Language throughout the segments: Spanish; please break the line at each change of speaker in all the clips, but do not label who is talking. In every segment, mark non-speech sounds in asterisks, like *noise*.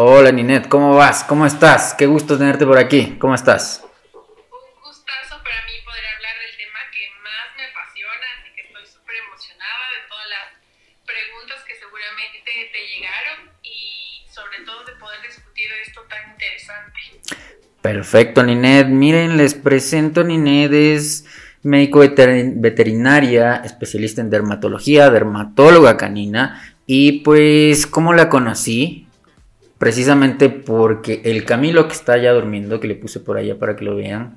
Hola Ninet, ¿cómo vas? ¿Cómo estás? Qué gusto tenerte por aquí. ¿Cómo estás?
Un gustazo para mí poder hablar del tema que más me apasiona, así que estoy súper emocionada de todas las preguntas que seguramente te llegaron y sobre todo de poder discutir esto tan interesante.
Perfecto, Ninet. Miren, les presento Ninet es médico veterinaria, especialista en dermatología, dermatóloga canina. Y pues, ¿cómo la conocí? Precisamente porque el Camilo que está ya durmiendo, que le puse por allá para que lo vean,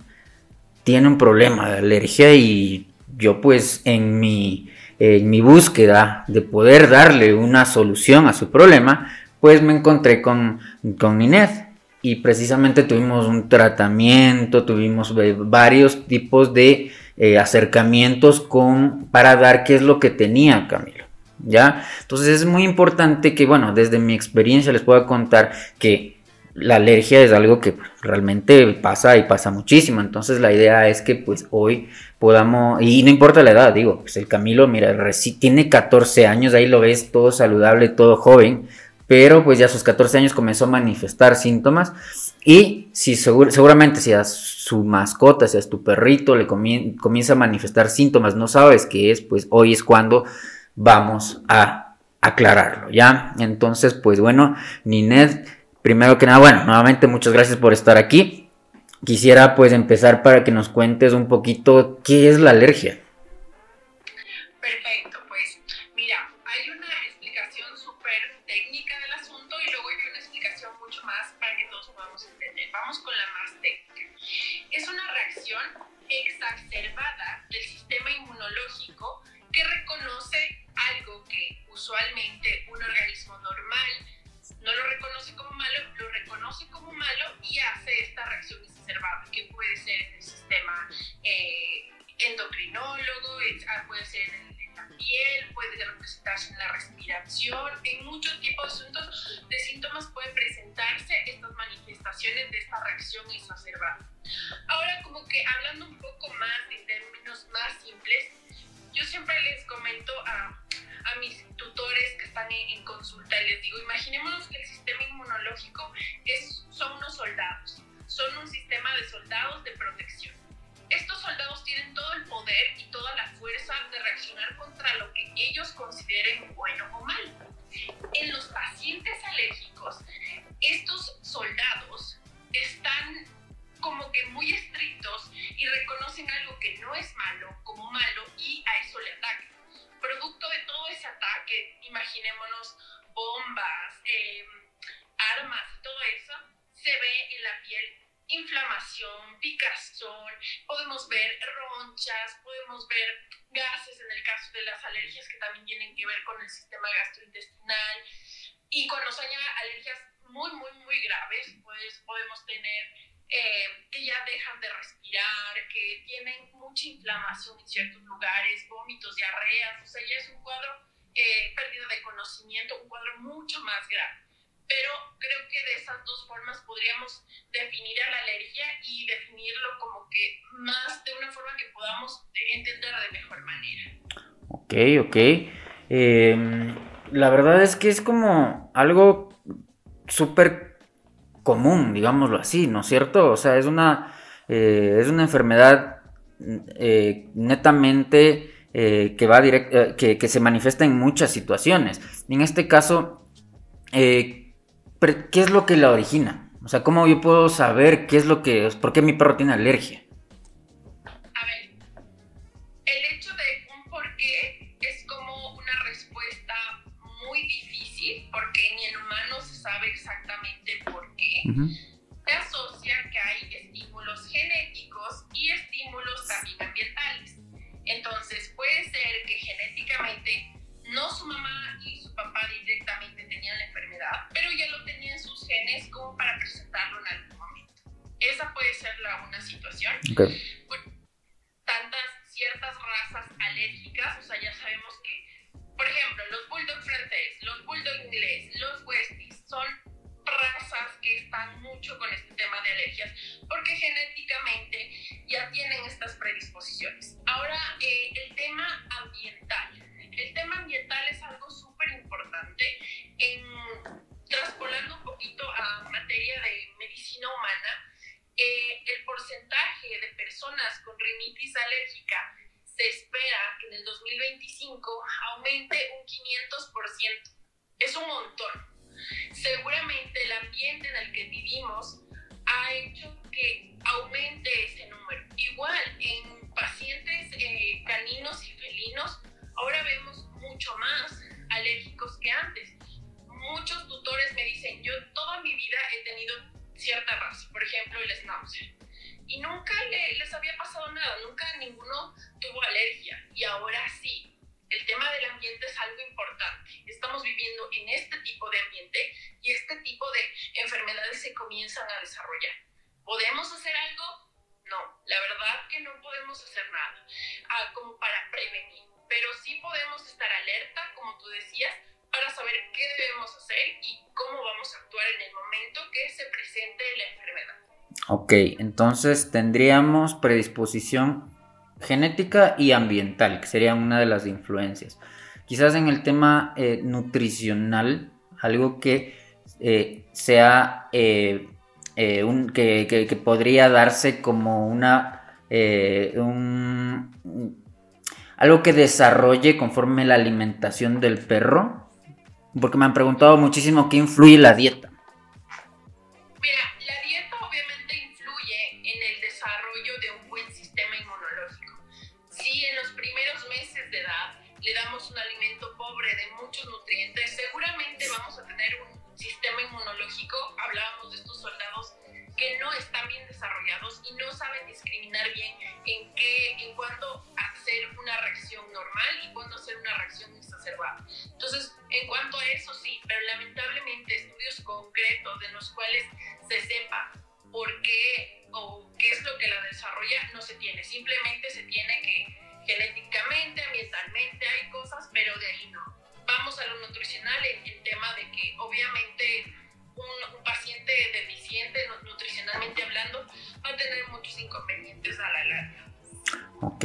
tiene un problema de alergia y yo pues en mi, en mi búsqueda de poder darle una solución a su problema, pues me encontré con, con Nineth y precisamente tuvimos un tratamiento, tuvimos varios tipos de eh, acercamientos con, para dar qué es lo que tenía Camilo. Entonces es muy importante que, bueno, desde mi experiencia les pueda contar que la alergia es algo que realmente pasa y pasa muchísimo. Entonces la idea es que pues hoy podamos, y no importa la edad, digo, pues el Camilo, mira, tiene 14 años, ahí lo ves todo saludable, todo joven, pero pues ya a sus 14 años comenzó a manifestar síntomas y si seguramente si a su mascota, si a tu perrito le comienza a manifestar síntomas, no sabes qué es, pues hoy es cuando vamos a aclararlo, ¿ya? Entonces, pues bueno, Nined, primero que nada, bueno, nuevamente muchas gracias por estar aquí. Quisiera pues empezar para que nos cuentes un poquito qué es la alergia.
Perfecto, usualmente un organismo normal no lo reconoce como malo, lo reconoce como malo y hace esta reacción exacerbada, que puede ser en el sistema eh, endocrinólogo, ah, puede ser en, la piel, puede representarse en la respiración, en muchos tipos de, de síntomas pueden presentarse estas manifestaciones de esta reacción exacerbada. Ahora, como que hablando un poco más en términos más simples, yo siempre les comento a, a mis están en, consulta y les digo, imaginémonos que el sistema inmunológico es, son unos soldados, son un sistema de soldados de protección. Estos soldados tienen todo el poder y toda la fuerza de reaccionar contra lo que ellos consideren bueno o mal. En los pacientes alérgicos, estos soldados están como que muy estrictos y reconocen algo que no es malo como malo y a eso le atacan. Producto de todo ese ataque, imaginémonos bombas, em, armas y todo eso, se ve en la piel inflamación, picazón, podemos ver ronchas, podemos ver gases en el caso de las alergias que también tienen que ver con el sistema gastrointestinal y cuando son alergias muy, muy, muy graves, pues podemos tener eh, que ya dejan de respirar, que tienen mucha inflamación en ciertos lugares, vómitos, diarreas, o sea, ya es un cuadro, eh, pérdida de conocimiento, un cuadro mucho más grave. Pero creo que de esas dos formas podríamos definir a la alergia y definirlo como que más de una forma que podamos entender de mejor manera.
Ok, ok. Em, la verdad es que es como algo súper común, digámoslo así, ¿no es cierto? O sea, es una, eh, es una enfermedad eh, netamente eh, que, va que, que, se manifiesta en muchas situaciones. En este caso, ¿qué es lo que la origina? O sea, ¿cómo yo puedo saber qué es lo que, por qué mi perro tiene alergia?
Por se asocia que hay estímulos genéticos y estímulos también ambientales. Entonces puede ser que genéticamente no su mamá y su papá directamente tenían la enfermedad, pero ya lo tenían sus genes como para presentarlo en algún momento. Esa puede ser la, una situación. tantas ciertas razas alérgicas, o sea, ya sabemos que, por ejemplo, los bulldog francés, los bulldog inglés, los westies, son están mucho con este tema de alergias, porque genéticamente ya
Ok, entonces tendríamos predisposición genética y ambiental, que sería una de las influencias. Quizás en el tema eh, nutricional, algo que eh, sea eh, que, podría darse como una un, algo que desarrolle conforme la alimentación del perro, porque me han preguntado muchísimo qué influye la dieta.
Los cuales se sepa por qué o qué es lo que la desarrolla no se tiene. Simplemente se tiene que genéticamente, ambientalmente hay cosas, pero de ahí no. Vamos a lo nutricional el tema de que obviamente un, paciente deficiente nutricionalmente hablando va a tener muchos inconvenientes a la larga. Ok,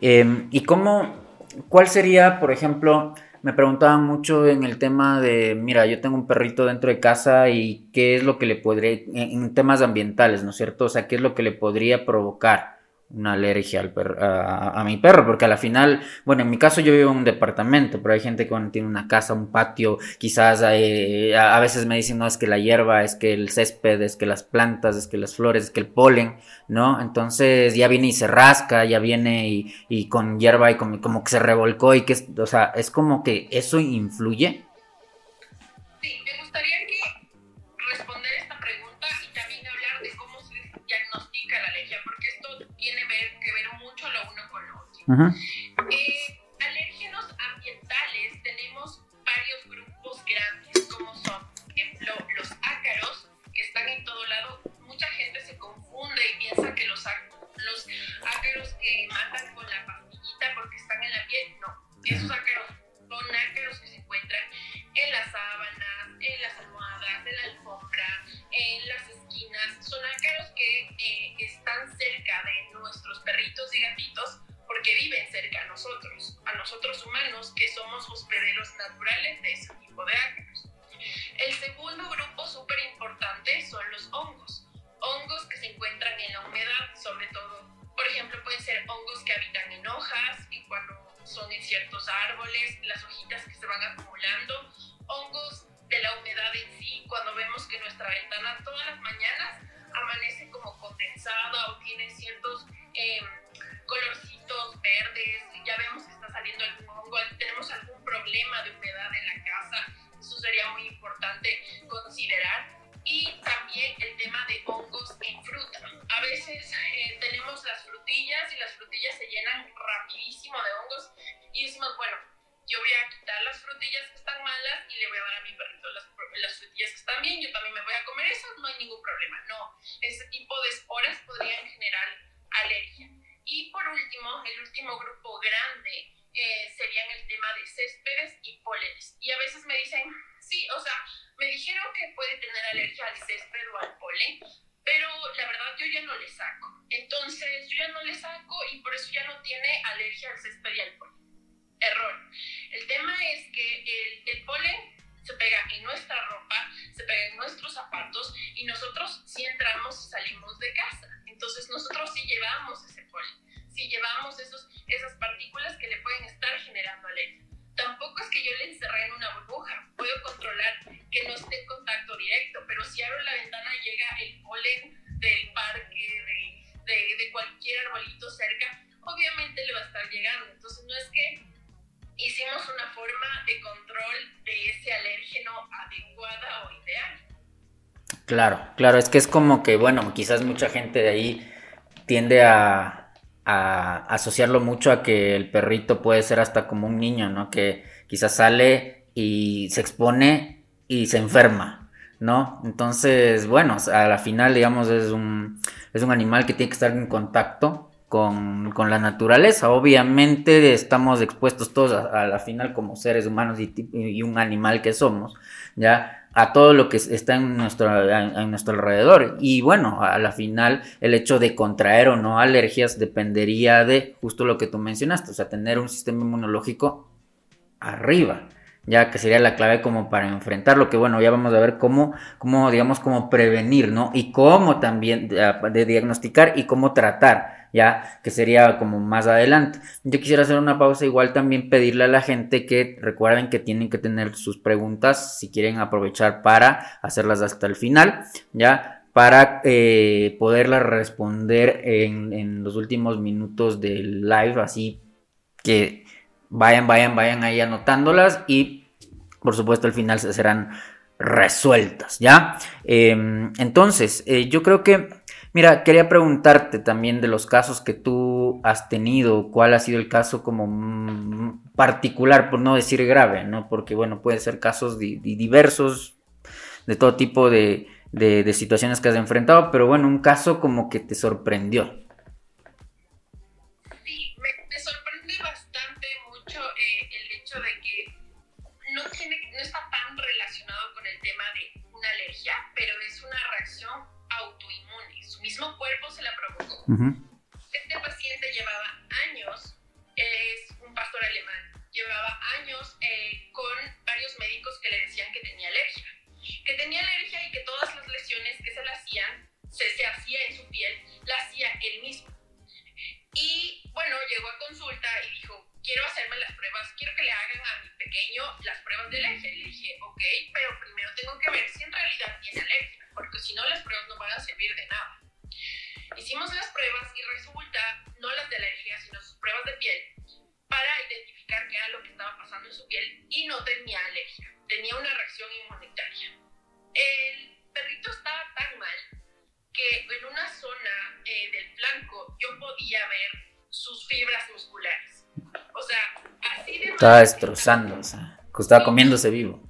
em, ¿y cómo, cuál sería, por ejemplo, me preguntaban mucho en el tema de, mira, yo tengo un perrito dentro de casa y qué es lo que le podría, en temas ambientales, ¿no es cierto? O sea, qué es lo que le podría provocar una alergia al a, mi perro, porque a la final, bueno, en mi caso yo vivo en un departamento, pero hay gente que tiene una casa, un patio, quizás a, veces me dicen, no, es que la hierba, es que el césped, es que las plantas, es que las flores, es que el polen, ¿no? Entonces ya viene y se rasca, ya viene y, y con hierba y como, como que se revolcó y que, o sea, es como que eso influye.
Eh, alérgenos ambientales tenemos varios grupos grandes, como son, por ejemplo, los ácaros, que están en todo lado. Mucha gente se confunde y piensa que los, los ácaros que matan con la pastillita porque están en la piel, no. Esos ácaros viven cerca a nosotros, a nosotros humanos que somos hospederos naturales de ese tipo de ácaros. El segundo grupo súper importante son los hongos, hongos que se encuentran en la humedad, sobre todo, por ejemplo, pueden ser hongos que habitan en hojas y cuando son en ciertos árboles, las hojitas que se van acumulando, hongos de la humedad en sí, cuando vemos que nuestra ventana todas las mañanas amanece como condensada o tiene ciertos eh, colorcitos verdes, ya vemos que está saliendo algún hongo, tenemos algún problema de humedad en la casa, eso sería muy importante considerar. Y también el tema de hongos en fruta. A veces eh, tenemos las frutillas y las frutillas se llenan rapidísimo de hongos y decimos, bueno, yo voy a quitar las frutillas que están malas y le voy a dar a mi perrito las, las, frutillas que están bien, yo también me voy a comer esas, no hay ningún problema. No, ese tipo de esporas podrían generar alergia. Y por último, el último grupo grande eh, serían el tema de céspedes y pólenes. Y a veces me dicen, sí, o sea, me dijeron que puede tener alergia al césped o al polen, pero la verdad yo ya no le saco. Entonces yo ya no le saco y por eso ya no tiene alergia al césped y al polen. Error. El tema es que el, el polen
Claro, claro, es que es como que, bueno, quizás mucha gente de ahí tiende a, asociarlo mucho a que el perrito puede ser hasta como un niño, ¿no? Que quizás sale y se expone y se enferma, ¿no? Entonces, bueno, a la final, digamos, es un, es un animal que tiene que estar en contacto con, la naturaleza. Obviamente estamos expuestos todos a, la final como seres humanos y, un animal que somos, ¿ya? A todo lo que está en nuestro, en nuestro alrededor. Y bueno, a la final el hecho de contraer o no alergias dependería de justo lo que tú mencionaste, o sea, tener un sistema inmunológico arriba ya que sería la clave como para enfrentar lo que bueno, ya vamos a ver cómo, cómo digamos, cómo prevenir, ¿no? Y cómo también de, diagnosticar y cómo tratar, ya que sería como más adelante. Yo quisiera hacer una pausa, igual también pedirle a la gente que recuerden que tienen que tener sus preguntas, si quieren aprovechar para hacerlas hasta el final, ya para eh, poderlas responder en, en los últimos minutos del live, así que vayan, vayan, vayan ahí anotándolas y por supuesto al final se serán resueltas, ¿ya? Em, entonces, eh, yo creo que, mira, quería preguntarte también de los casos que tú has tenido, cuál ha sido el caso como mm, particular, por no decir grave, ¿no? Porque, bueno, pueden ser casos diversos, de todo tipo de, de situaciones que has enfrentado, pero bueno, un caso como que te sorprendió.
Provocó. Este paciente llevaba años, es un pastor alemán, llevaba años eh, con varios médicos que le decían que tenía alergia. Que tenía alergia y que todas las lesiones que se le hacían, se, se hacía en su piel, la hacía él mismo. Y bueno, llegó a consulta y dijo, quiero hacerme las pruebas, quiero que le hagan a mi pequeño las pruebas de alergia. Y le dije, ok, pero primero tengo que ver si en realidad tiene alergia, porque si no las pruebas no van a servir de nada. Hicimos las pruebas y resulta, no las de alergia, sino sus pruebas de piel, para identificar qué era lo que estaba pasando en su piel y no tenía alergia, tenía una reacción inmunitaria. El perrito estaba tan mal que en una zona eh, del flanco yo podía ver sus fibras musculares. O sea, así de...
Estaba destrozando, o sea, estaba comiéndose vivo.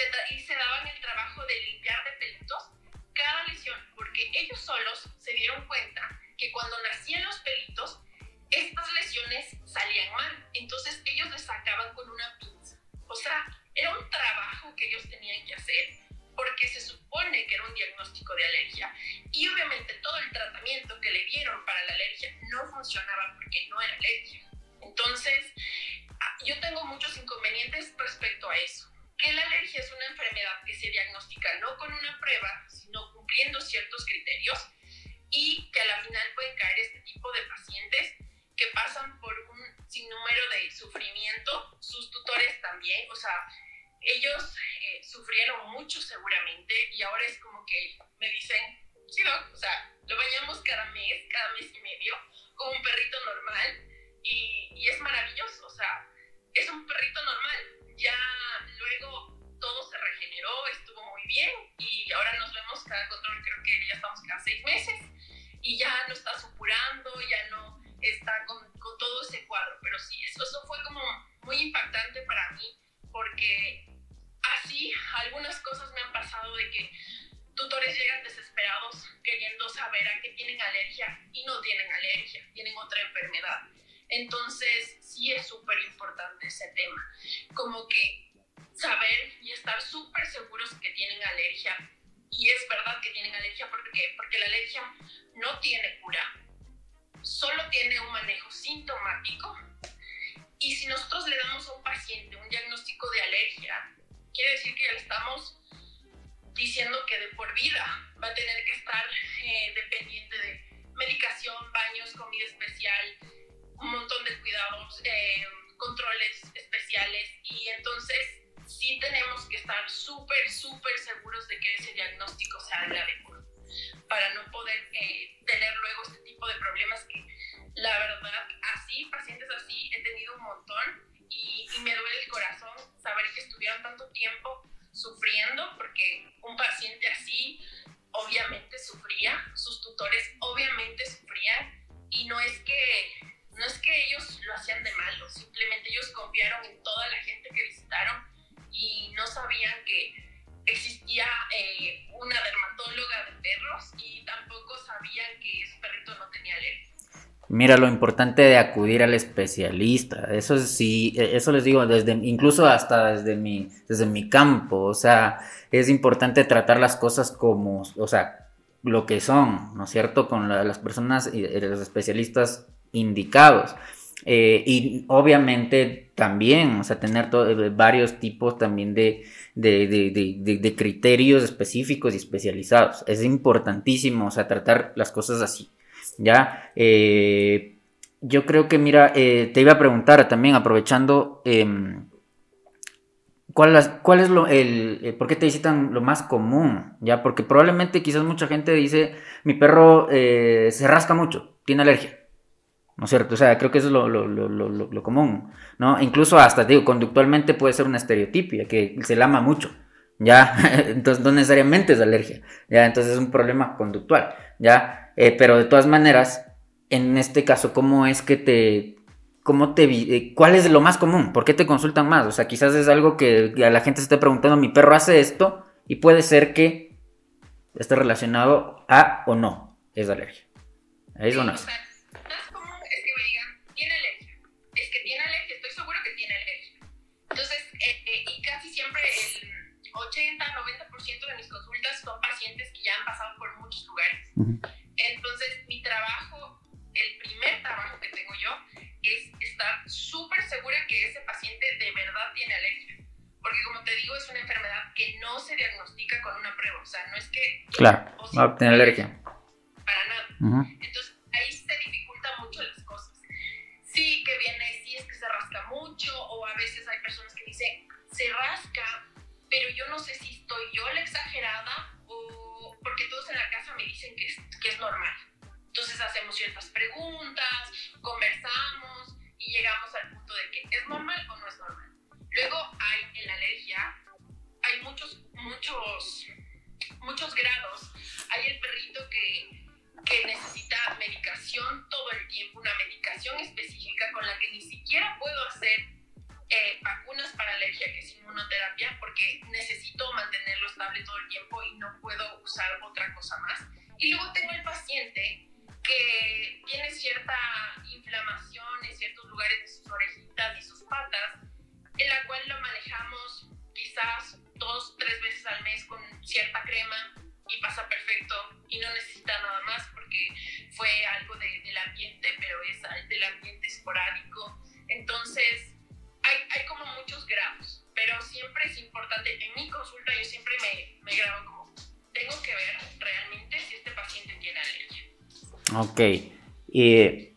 Se, y se daban el trabajo de limpiar de pelitos cada lesión, porque ellos solos se dieron cuenta que cuando nacían los pelitos, estas lesiones salían mal. Entonces ellos les sacaban con una pinza. O sea, era un trabajo que ellos tenían que hacer porque se supone que era un diagnóstico de alergia y obviamente todo el tratamiento que le dieron para la alergia no funcionaba porque no era alergia. Entonces, ah, yo tengo muchos inconvenientes respecto a eso. Que la alergia es una enfermedad que se diagnostica no con una prueba, sino cumpliendo ciertos criterios y que a la final pueden caer este tipo de pacientes que pasan por un sinnúmero de sufrimiento, sus tutores también, o sea, ellos eh, sufrieron mucho seguramente y ahora es como que me dicen, sí, no, o sea, lo bañamos cada mes, cada mes y medio, como un perrito normal y, y, es maravilloso, o sea, es un perrito normal. Ya luego todo se regeneró, estuvo muy bien y ahora nos vemos cada control, creo que ya estamos cada seis meses y ya no está supurando, ya no está con, con todo ese cuadro, pero sí, eso, eso fue como muy impactante para mí porque así algunas cosas me han pasado de que tutores llegan desesperados queriendo saber a qué tienen alergia y no tienen alergia, tienen otra enfermedad. Entonces, sí es súper importante ese tema, como que saber y estar súper seguros que tienen alergia. Y es verdad que tienen alergia porque, porque la alergia no tiene cura, solo tiene un manejo sintomático. Y si nosotros le damos a un paciente un diagnóstico de alergia, quiere decir que ya le estamos diciendo que de por vida va a tener que estar eh, dependiente de medicación, baños, comida especial, un montón de cuidados, eh, controles especiales súper, súper seguros de que ese diagnóstico sea el adecuado, para no poder eh, tener luego este tipo de problemas que la verdad, así, pacientes así, he tenido un montón y, y me duele el corazón saber que estuvieron tanto tiempo sufriendo, porque un paciente así obviamente sufría, sus tutores obviamente sufrían, y no es que no es que ellos lo hacían de malo, simplemente ellos confiaron en toda la gente que visitaron y no sabían que existía eh, una dermatóloga de perros y tampoco sabían que ese perrito no tenía alergia.
Mira lo importante de acudir al especialista, eso sí, e, eso les digo desde incluso hasta desde mi desde mi campo, o sea, es importante tratar las cosas como, o sea, lo que son, ¿no es cierto? Con las personas y los especialistas indicados. Eh, y obviamente también, o sea, tener eh, varios tipos también de, de, criterios específicos y especializados. Es importantísimo, o sea, tratar las cosas así. ¿Ya? Eh, yo creo que, mira, te iba a preguntar también, aprovechando, em, ¿cuál, ¿cuál, es lo, el, por qué te visitan lo más común? ¿Ya? Porque probablemente quizás mucha gente dice, mi perro se rasca mucho, tiene alergia. ¿No es cierto? O sea, creo que eso es lo, lo, lo, lo, común, ¿no? Incluso hasta, digo, conductualmente puede ser una estereotipia, que se la ama mucho, ¿ya? *laughs* Entonces no necesariamente es alergia, ¿ya? Entonces es un problema conductual, ¿ya? Eh, pero de todas maneras, en este caso, ¿cómo es que te... ¿Cómo te eh, ¿Cuál es lo más común? ¿Por qué te consultan más? O sea, quizás es algo que a la gente se esté preguntando, mi perro hace esto, y puede ser que esté relacionado a o no es alergia. ¿Es o no?
Han pasado por muchos lugares. Entonces, mi trabajo, el primer trabajo que tengo yo, es estar súper segura que ese paciente de verdad tiene alergia. Porque como te digo, es una enfermedad que no se diagnostica con una prueba. O sea, no es que...
Claro, va a tener alergia.
Para nada. Entonces, ahí
Ok. y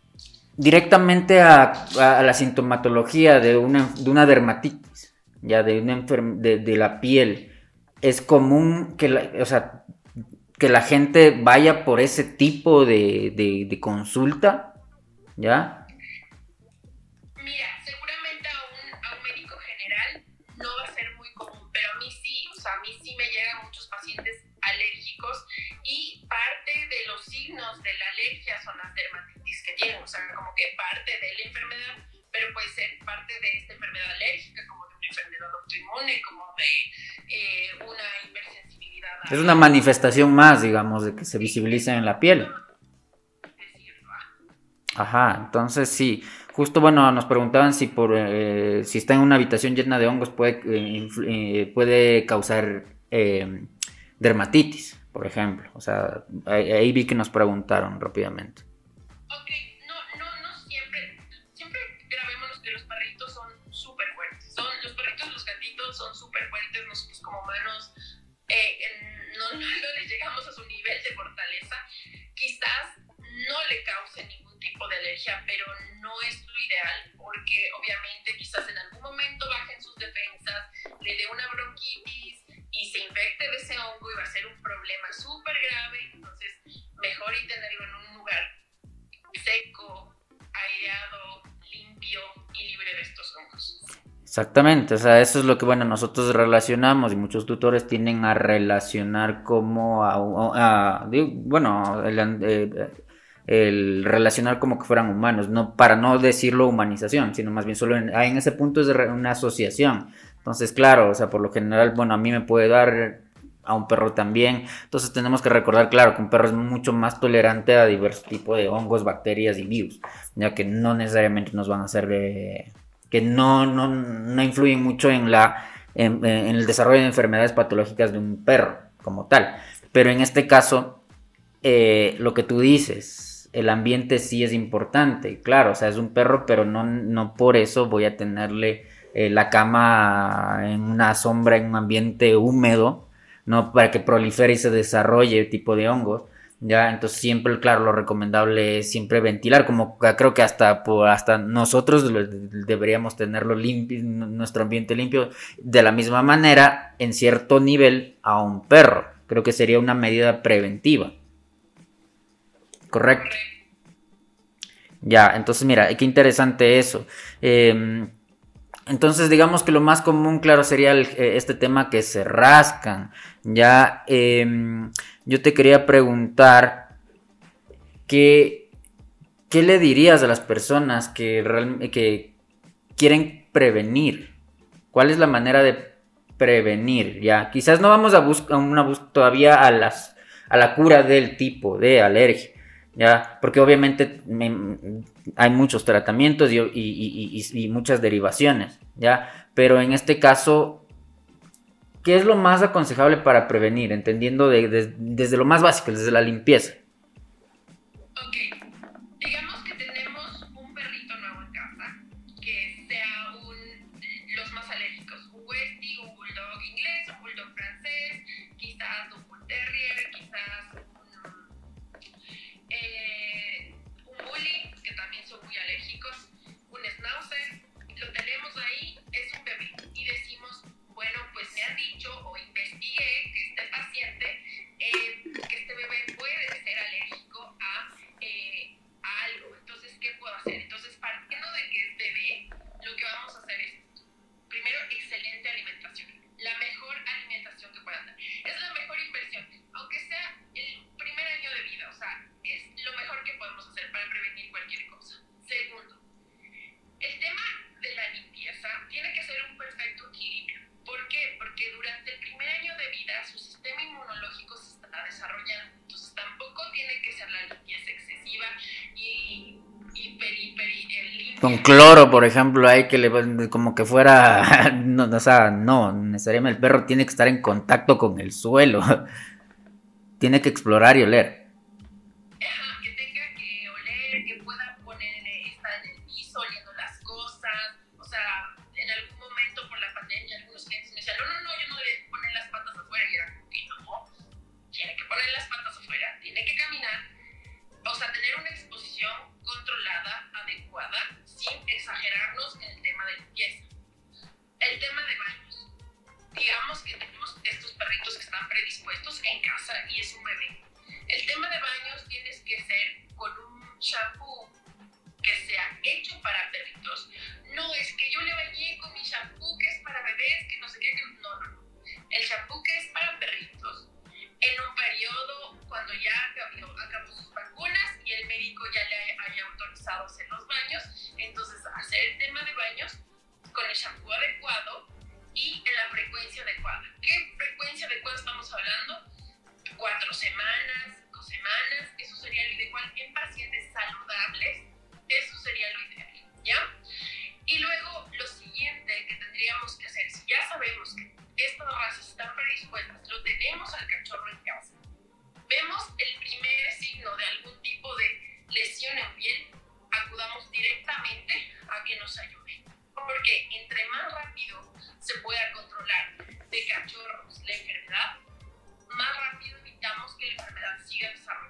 directamente a, la sintomatología de una, de una dermatitis, ya de, una de, de, la piel, es común que la, o sea, que la gente vaya por ese tipo de, de consulta, ¿ya?
de que tienen, o sea, como que parte de la enfermedad, pero puede ser parte de esta enfermedad alérgica, como de una enfermedad autoinmune, como de eh, una hipersensibilidad.
Es una manifestación más, digamos, de que se visibiliza en la piel. Ajá, entonces sí. Justo, bueno, nos preguntaban si por eh, si está en una habitación llena de hongos puede, eh, puede causar dermatitis por ejemplo. O sea, ahí, vi que nos preguntaron rápidamente.
Ok,
Exactamente, o sea, eso es lo que, bueno, nosotros relacionamos y muchos tutores tienden a relacionar como a, bueno, eh, el, relacionar como que fueran humanos, no para no decirlo humanización, sino más bien solo en, en ese punto es una asociación. Entonces, claro, o sea, por lo general, bueno, a mí me puede dar a un perro también. Entonces tenemos que recordar, claro, que un perro es mucho más tolerante a diversos tipos de hongos, bacterias y virus, ya que no necesariamente nos van a hacer, que no, no, no, influyen mucho en, la, en, el desarrollo de enfermedades patológicas de un perro como tal. Pero en este caso, eh, lo que tú dices, el ambiente sí es importante, claro, o sea, es un perro, pero no, no por eso voy a tenerle eh, la cama en una sombra, en un ambiente húmedo, ¿no? Para que prolifere y se desarrolle tipo de hongos. Ya, entonces siempre, claro, lo recomendable es siempre ventilar, como creo que hasta, hasta nosotros deberíamos tenerlo limpio, nuestro ambiente limpio, de la misma manera, en cierto nivel, a un perro. Creo que sería una medida preventiva. Correcto. Ya, entonces mira, qué interesante eso. Eh, entonces, digamos que lo más común, claro, sería eh, este tema que se rascan. Ya, em, yo te quería preguntar, ¿qué, ¿qué, le dirías a las personas que, que quieren prevenir? ¿Cuál es la manera de prevenir? Ya, quizás no vamos a buscar todavía a, las, a la cura del tipo de alergia ¿ya? Porque obviamente hay muchos tratamientos y, muchas derivaciones, ¿ya? Pero en este caso, ¿qué es lo más aconsejable para prevenir? Entendiendo desde lo más básico, desde la limpieza. Cloro, por ejemplo, hay que le como que fuera, *laughs* no, o sea, no, necesariamente el perro tiene que estar en contacto con el suelo, *laughs* tiene que explorar y oler.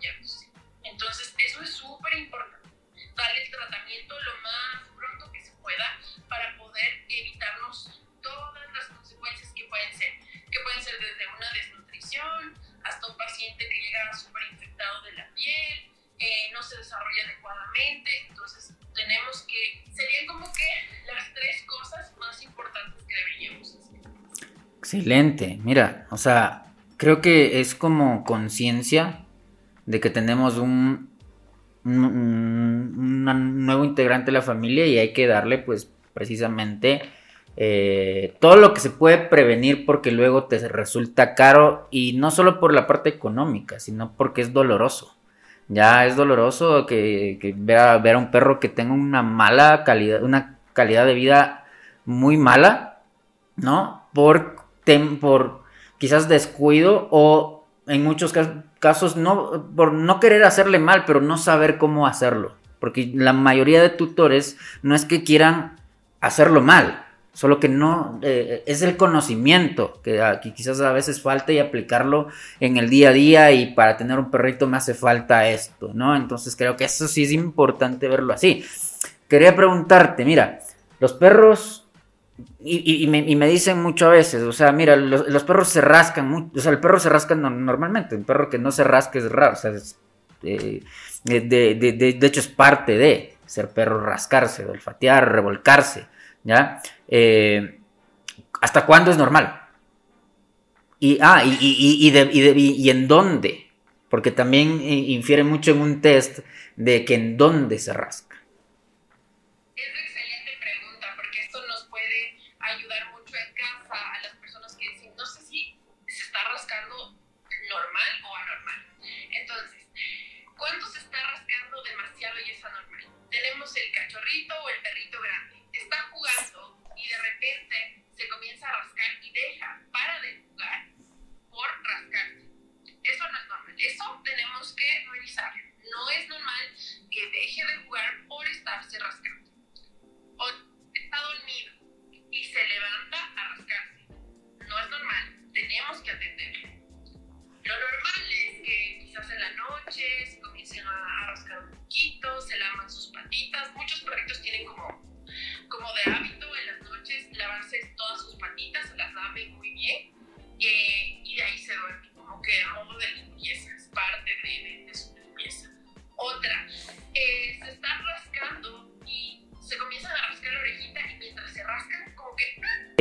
desarrollándose.
Entonces, eso es súper importante. Darle el tratamiento lo más pronto que se pueda para poder evitarnos todas las consecuencias que pueden ser, que pueden ser desde una desnutrición hasta un paciente que llega súper infectado de la piel, eh, no se desarrolla adecuadamente. Entonces, tenemos que, serían como que las tres cosas más importantes que deberíamos hacer.
Excelente, mira, o sea, creo que es como conciencia de que tenemos un, un, nuevo integrante de la familia y hay que darle pues precisamente eh, todo lo que se puede prevenir porque luego te resulta caro y no solo por la parte económica, sino porque es doloroso. Ya es doloroso que, que ver, a, ver, a, un perro que tenga una mala calidad, una calidad de vida muy mala, ¿no? Por, por quizás descuido o en muchos casos no, por no querer hacerle mal, pero no saber cómo hacerlo. Porque la mayoría de tutores no es que quieran hacerlo mal, solo que no eh, es el conocimiento que aquí quizás a veces falta y aplicarlo en el día a día y para tener un perrito me hace falta esto, ¿no? Entonces creo que eso sí es importante verlo así. Quería preguntarte, mira, los perros y, me, dicen mucho a veces, o sea, mira, los, perros se rascan, mucho, o sea, el perro se rasca normalmente, un perro que no se rasca es raro, o sea, eh, de, hecho es parte de ser perro rascarse, olfatear, revolcarse, ¿ya? Eh, ¿Hasta cuándo es normal? Y, ah, y, y, en dónde, porque también infiere mucho en un test de que en dónde se rasca.
es normal que deje de jugar por estarse rascando. O está dormido y se levanta a rascarse. No es normal, tenemos que atenderlo. Lo normal es que quizás en la noche se comiencen a, rascar un poquito, se laman sus patitas,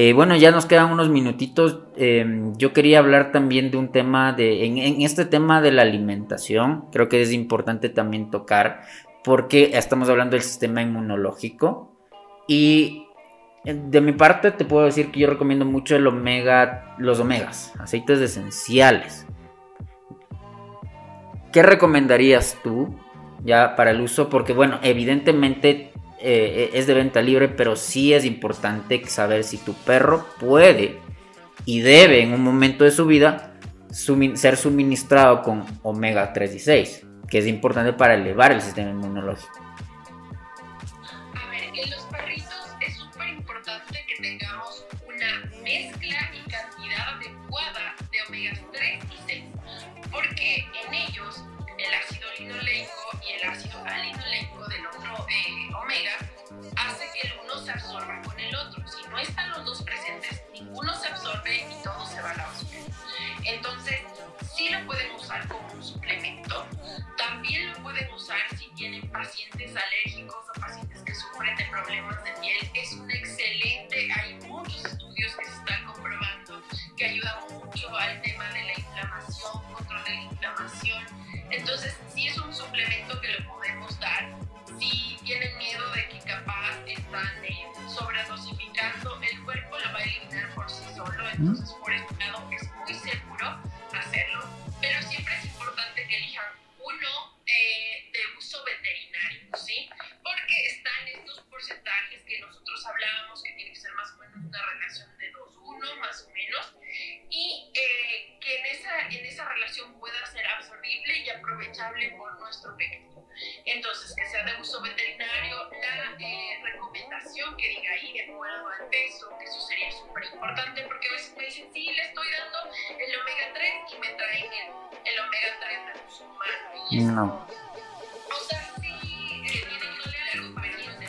Eh, bueno, ya nos quedan unos minutitos. Em, yo quería hablar también de un tema de, en, este tema de la alimentación, creo que es importante también tocar, porque estamos hablando del sistema inmunológico. Y eh, de mi parte te puedo decir que yo recomiendo mucho el omega, los omegas, aceites esenciales. ¿Qué recomendarías tú ya para el uso? Porque bueno, evidentemente eh, es de venta libre, pero sí es importante saber si tu perro puede y debe en un momento de su vida ser suministrado con omega 3 y 6, que es importante para elevar el sistema inmunológico.
Pacientes no.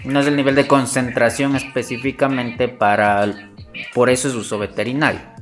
No es el nivel de concentración específicamente para... Por eso es uso veterinario.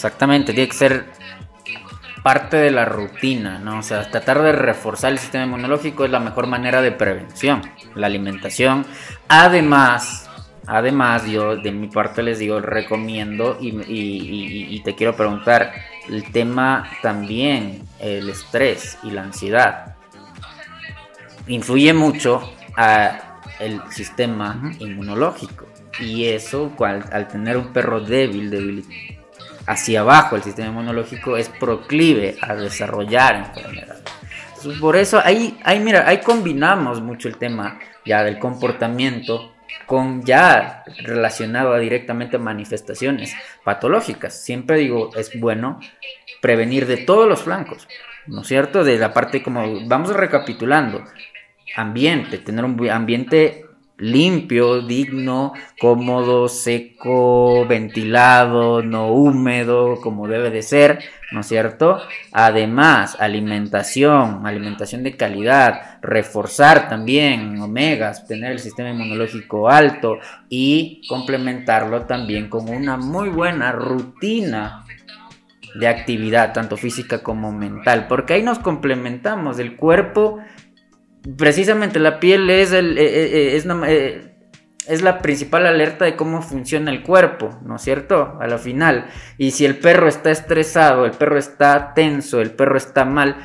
Exactamente, tiene que ser parte de la rutina, ¿no? O sea, tratar de reforzar el sistema inmunológico es la mejor manera de prevención, la alimentación. Además, además yo de mi parte les digo, recomiendo y, y te quiero preguntar, el tema también, el estrés y la ansiedad, influye mucho a el sistema inmunológico. Y eso, al tener un perro débil, débil hacia abajo el sistema inmunológico es proclive a desarrollar enfermedades. por eso ahí, ahí, mira, ahí combinamos mucho el tema ya del comportamiento con ya relacionado directamente a manifestaciones patológicas. Siempre digo, es bueno prevenir de todos los flancos, ¿no es cierto? De la parte como, vamos recapitulando, ambiente, tener un ambiente limpio, digno, cómodo, seco, ventilado, no húmedo, como debe de ser, ¿no es cierto? Además, alimentación, alimentación de calidad, reforzar también omegas, tener el sistema inmunológico alto y complementarlo también con una muy buena rutina de actividad, tanto física como mental, porque ahí nos complementamos, el cuerpo precisamente la piel es, eh, eh, eh, es, la principal alerta de cómo funciona el cuerpo, ¿no es cierto? A la final. Y si el perro está estresado, el perro está tenso, el perro está mal,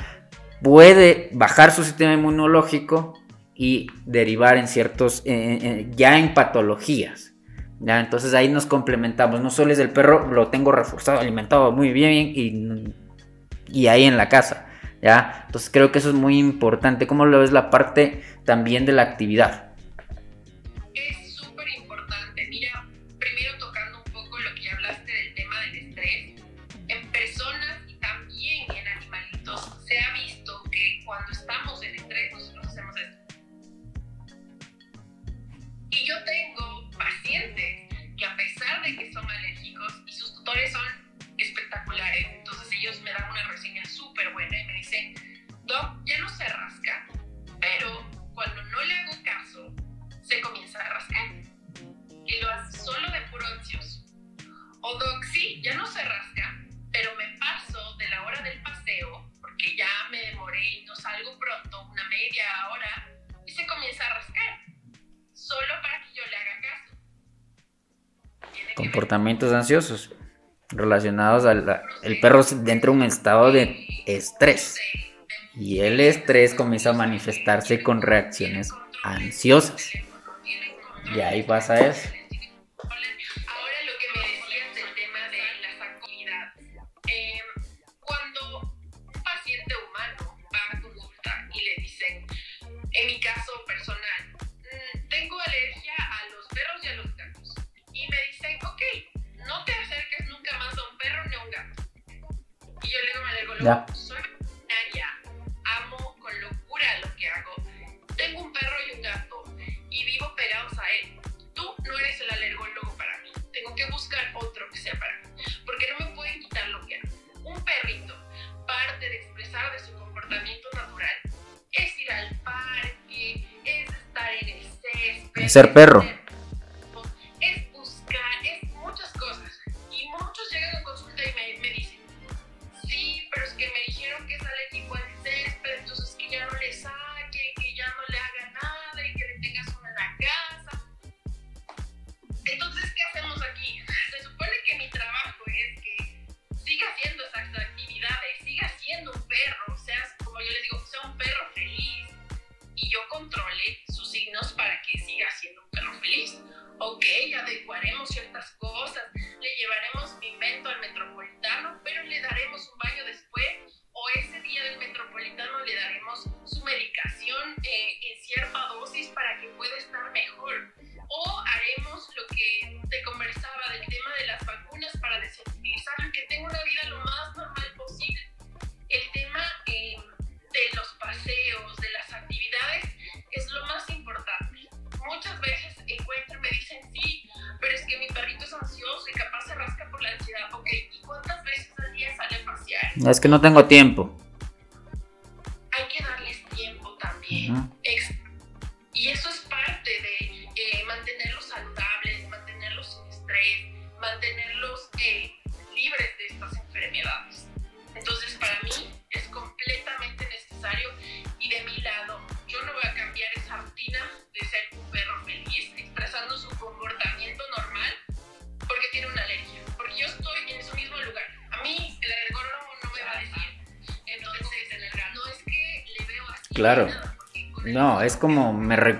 puede bajar su sistema inmunológico y derivar en ciertos, ya en patologías. Entonces ahí nos complementamos. No solo es el perro, lo tengo reforzado, alimentado muy bien y, y ahí en la casa. ¿Ya? Entonces creo que eso es muy importante. ¿Cómo lo ves la parte también de la actividad? Comportamientos ansiosos relacionados al el perro dentro de un estado de estrés. Y el estrés comienza a manifestarse con reacciones ansiosas. Y ahí pasa eso
digo, soy veterinaria, amo con locura lo que hago. Tengo un perro y un gato y vivo pegados a él. Tú no eres el alergólogo para mí. Tengo que buscar otro que sea para mí. Porque no me pueden quitar lo que hago. Un perrito, parte de expresar de su comportamiento natural, es ir al parque, es estar en el césped.
Ser perro.
Es que no tengo tiempo.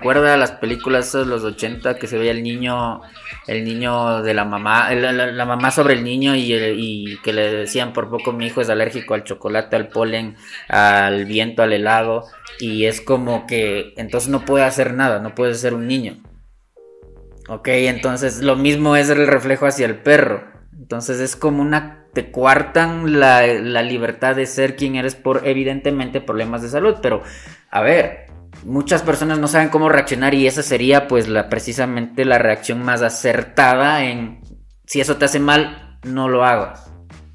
Recuerda las películas de los 80 que se veía el niño, el niño de la mamá, la, mamá sobre el niño y, y, que le decían por poco mi hijo es alérgico al chocolate, al polen, al viento, al helado y es como que entonces no puede hacer nada, no puede ser un niño. Ok, entonces lo mismo es el reflejo hacia el perro. Entonces es como una te cuartan la, la libertad de ser quien eres por evidentemente problemas de salud, pero a ver, muchas personas no saben cómo reaccionar y esa sería pues la precisamente la reacción más acertada en si eso te hace mal, no lo hagas.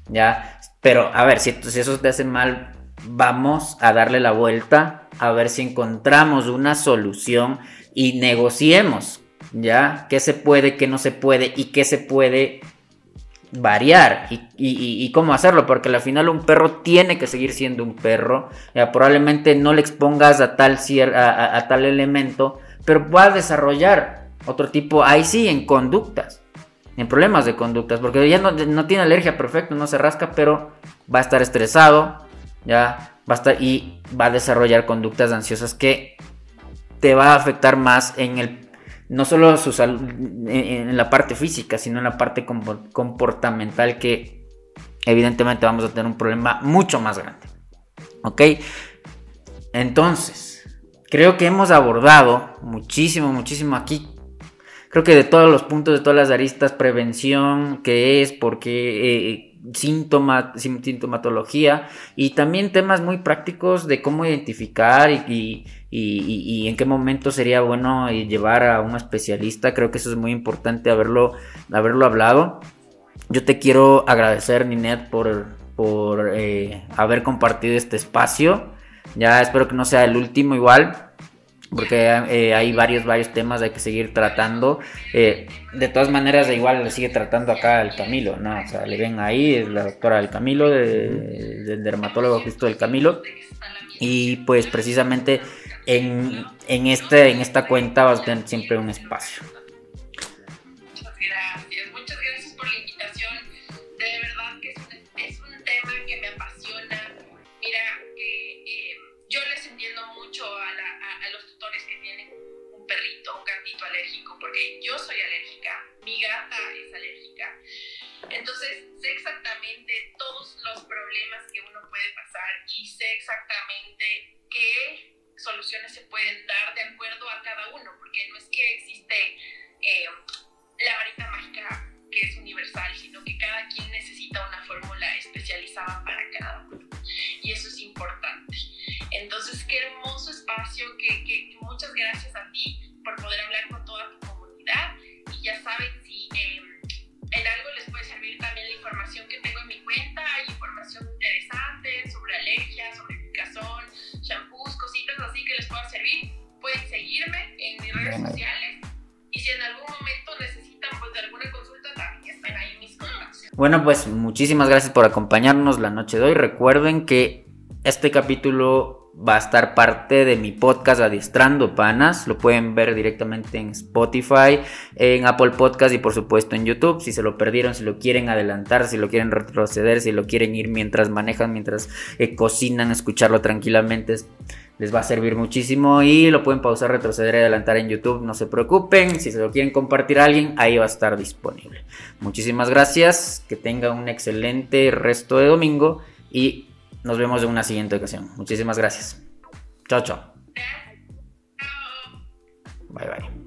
¿Ya? Pero a ver, si, si eso te hace mal, vamos a darle la vuelta a ver si encontramos una solución y negociemos, ¿ya? ¿Qué se puede, qué no se puede y qué se puede variar y, cómo hacerlo, porque al final un perro tiene que seguir siendo un perro, probablemente no le expongas a tal, a, tal elemento, pero va a desarrollar otro tipo, ahí sí, en conductas, en problemas de conductas, porque ya no, tiene alergia, perfecto, no se rasca, pero va a estar estresado, ya, va a estar y va a desarrollar conductas ansiosas que te va a afectar más en el no solo su salud, en la parte física, sino en la parte comportamental que evidentemente vamos a tener un problema mucho más grande. ¿Ok? Entonces, creo que hemos abordado muchísimo, muchísimo aquí. Creo que de todos los puntos, de todas las aristas, prevención, qué es, por qué, eh, síntoma, sintomatología y también temas muy prácticos de cómo identificar y y, en qué momento sería bueno llevar a un especialista. Creo que eso es muy importante haberlo, haberlo hablado. Yo te quiero agradecer, Ninet, por, por eh, haber compartido este espacio. Ya espero que no sea el último igual porque eh, hay varios, varios temas hay que seguir tratando. Eh, de todas maneras, igual le sigue tratando acá al Camilo, ¿no? O sea, le ven ahí, es la doctora del Camilo, del dermatólogo justo del Camilo. Y pues precisamente en, en, este, en esta cuenta vas a tener siempre un espacio.
Porque yo soy alérgica, mi gata es alérgica. Entonces sé exactamente todos los problemas que uno puede pasar y sé exactamente qué soluciones se pueden dar de acuerdo a cada uno, porque no es que existe eh, la varita mágica que es universal, sino que cada quien necesita una fórmula especializada para cada uno.
Bueno, pues muchísimas gracias por acompañarnos la noche de hoy. Recuerden que este capítulo va a estar parte de mi podcast Adiestrando Panas. Lo pueden ver directamente en Spotify, en Apple Podcast y por supuesto en YouTube. Si se lo perdieron, si lo quieren adelantar, si lo quieren retroceder, si lo quieren ir mientras manejan, mientras eh, cocinan, escucharlo tranquilamente. Les va a servir muchísimo y lo pueden pausar, retroceder y adelantar en YouTube. No se preocupen. Si se lo quieren compartir a alguien, ahí va a estar disponible. Muchísimas gracias. Que tengan un excelente resto de domingo y nos vemos en una siguiente ocasión. Muchísimas gracias. Chao, chao. Bye, bye.